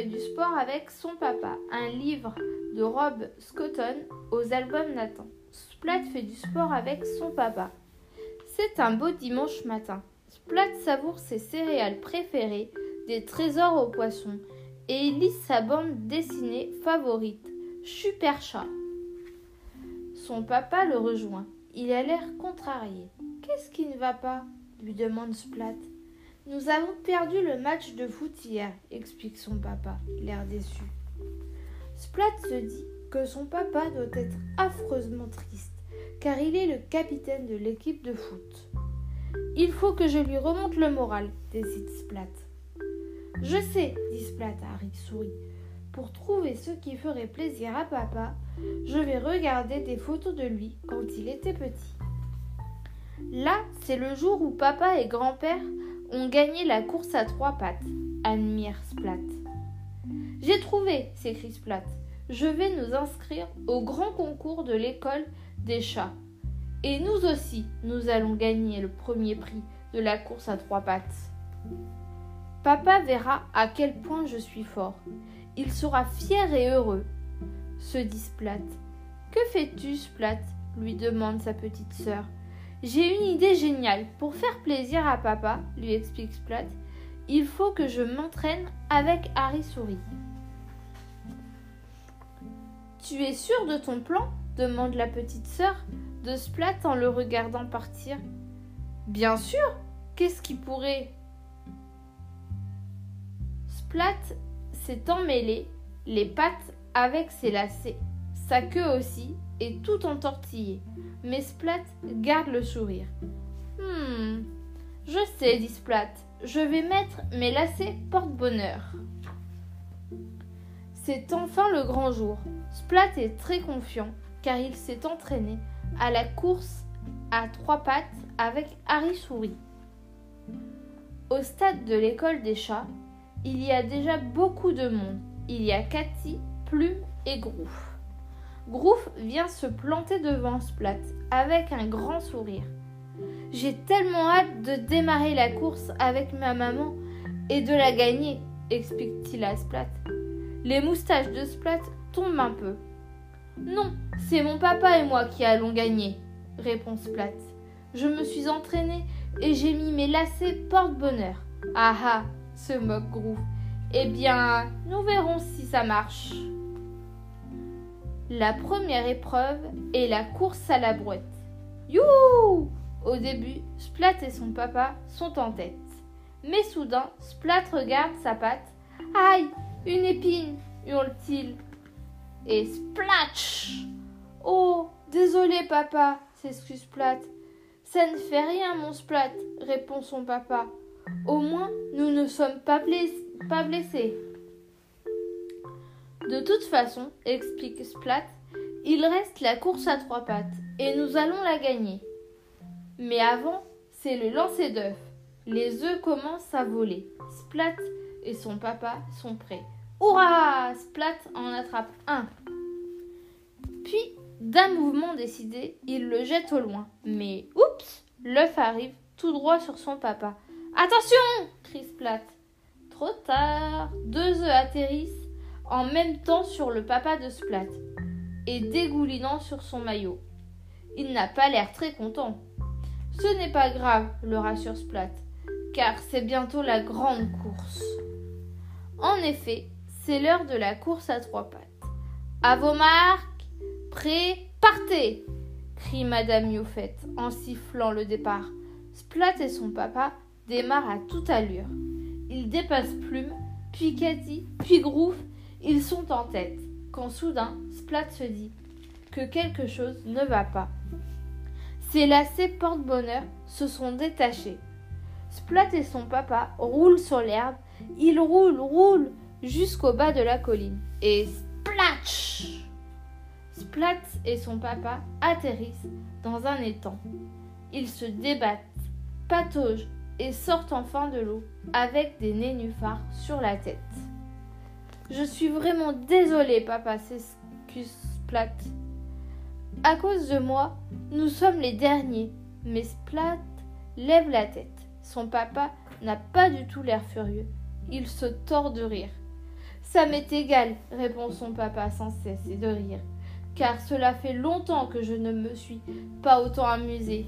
fait du sport avec son papa. Un livre de Rob Scotton aux albums Nathan. Splat fait du sport avec son papa. C'est un beau dimanche matin. Splat savoure ses céréales préférées, des trésors aux poissons, et il lit sa bande dessinée favorite, Super Chat. Son papa le rejoint. Il a l'air contrarié. Qu'est-ce qui ne va pas? lui demande Splat. Nous avons perdu le match de foot hier, explique son papa, l'air déçu. Splat se dit que son papa doit être affreusement triste, car il est le capitaine de l'équipe de foot. Il faut que je lui remonte le moral, décide Splat. Je sais, dit Splat à Harry Souris. Pour trouver ce qui ferait plaisir à papa, je vais regarder des photos de lui quand il était petit. Là, c'est le jour où papa et grand-père ont gagné la course à trois pattes, admire Splat. J'ai trouvé, s'écrie Splat. Je vais nous inscrire au grand concours de l'école des chats. Et nous aussi, nous allons gagner le premier prix de la course à trois pattes. Papa verra à quel point je suis fort. Il sera fier et heureux, se dit Splat. Que fais-tu, Splat? lui demande sa petite sœur. J'ai une idée géniale. Pour faire plaisir à papa, lui explique Splat, il faut que je m'entraîne avec Harry Souris. Tu es sûr de ton plan? demande la petite sœur de Splat en le regardant partir. Bien sûr Qu'est-ce qui pourrait? Splat s'est emmêlé les pattes avec ses lacets, sa queue aussi, et tout entortillé. Mais Splat garde le sourire. Hmm, je sais, dit Splat, je vais mettre mes lacets porte-bonheur. C'est enfin le grand jour. Splat est très confiant car il s'est entraîné à la course à trois pattes avec Harry Souris. Au stade de l'école des chats, il y a déjà beaucoup de monde. Il y a Cathy, Plume et Grouf. Grouf vient se planter devant Splat avec un grand sourire. J'ai tellement hâte de démarrer la course avec ma maman et de la gagner, explique-t-il à Splat. Les moustaches de Splat tombent un peu. Non, c'est mon papa et moi qui allons gagner, répond Splat. Je me suis entraîné et j'ai mis mes lacets porte-bonheur. Ah ah, se moque Grouf. Eh bien, nous verrons si ça marche. La première épreuve est la course à la brouette. Youhou Au début, Splat et son papa sont en tête. Mais soudain, Splat regarde sa patte. Aïe Une épine hurle-t-il. Et splatch Oh Désolé, papa s'excuse Splat. Ça ne fait rien, mon Splat, répond son papa. Au moins, nous ne sommes pas, pas blessés. De toute façon, explique Splat, il reste la course à trois pattes et nous allons la gagner. Mais avant, c'est le lancer d'œufs. Les œufs commencent à voler. Splat et son papa sont prêts. Hurrah Splat en attrape un. Puis, d'un mouvement décidé, il le jette au loin. Mais oups L'œuf arrive tout droit sur son papa. Attention crie Splat. Trop tard Deux œufs atterrissent en même temps sur le papa de Splat et dégoulinant sur son maillot. Il n'a pas l'air très content. Ce n'est pas grave, le rassure Splat, car c'est bientôt la grande course. En effet, c'est l'heure de la course à trois pattes. À vos marques, prêts, partez crie Madame Youfette en sifflant le départ. Splat et son papa démarrent à toute allure. Ils dépassent Plume, puis Cathy, puis Groove ils sont en tête, quand soudain Splat se dit que quelque chose ne va pas. Ses lacets porte-bonheur se sont détachés. Splat et son papa roulent sur l'herbe. Ils roulent, roulent jusqu'au bas de la colline. Et splatch Splat et son papa atterrissent dans un étang. Ils se débattent, pataugent et sortent enfin de l'eau avec des nénuphars sur la tête. Je suis vraiment désolée, papa, s'excuse Splat. À cause de moi, nous sommes les derniers. Mais Splat lève la tête. Son papa n'a pas du tout l'air furieux. Il se tord de rire. Ça m'est égal, répond son papa sans cesser de rire, car cela fait longtemps que je ne me suis pas autant amusé.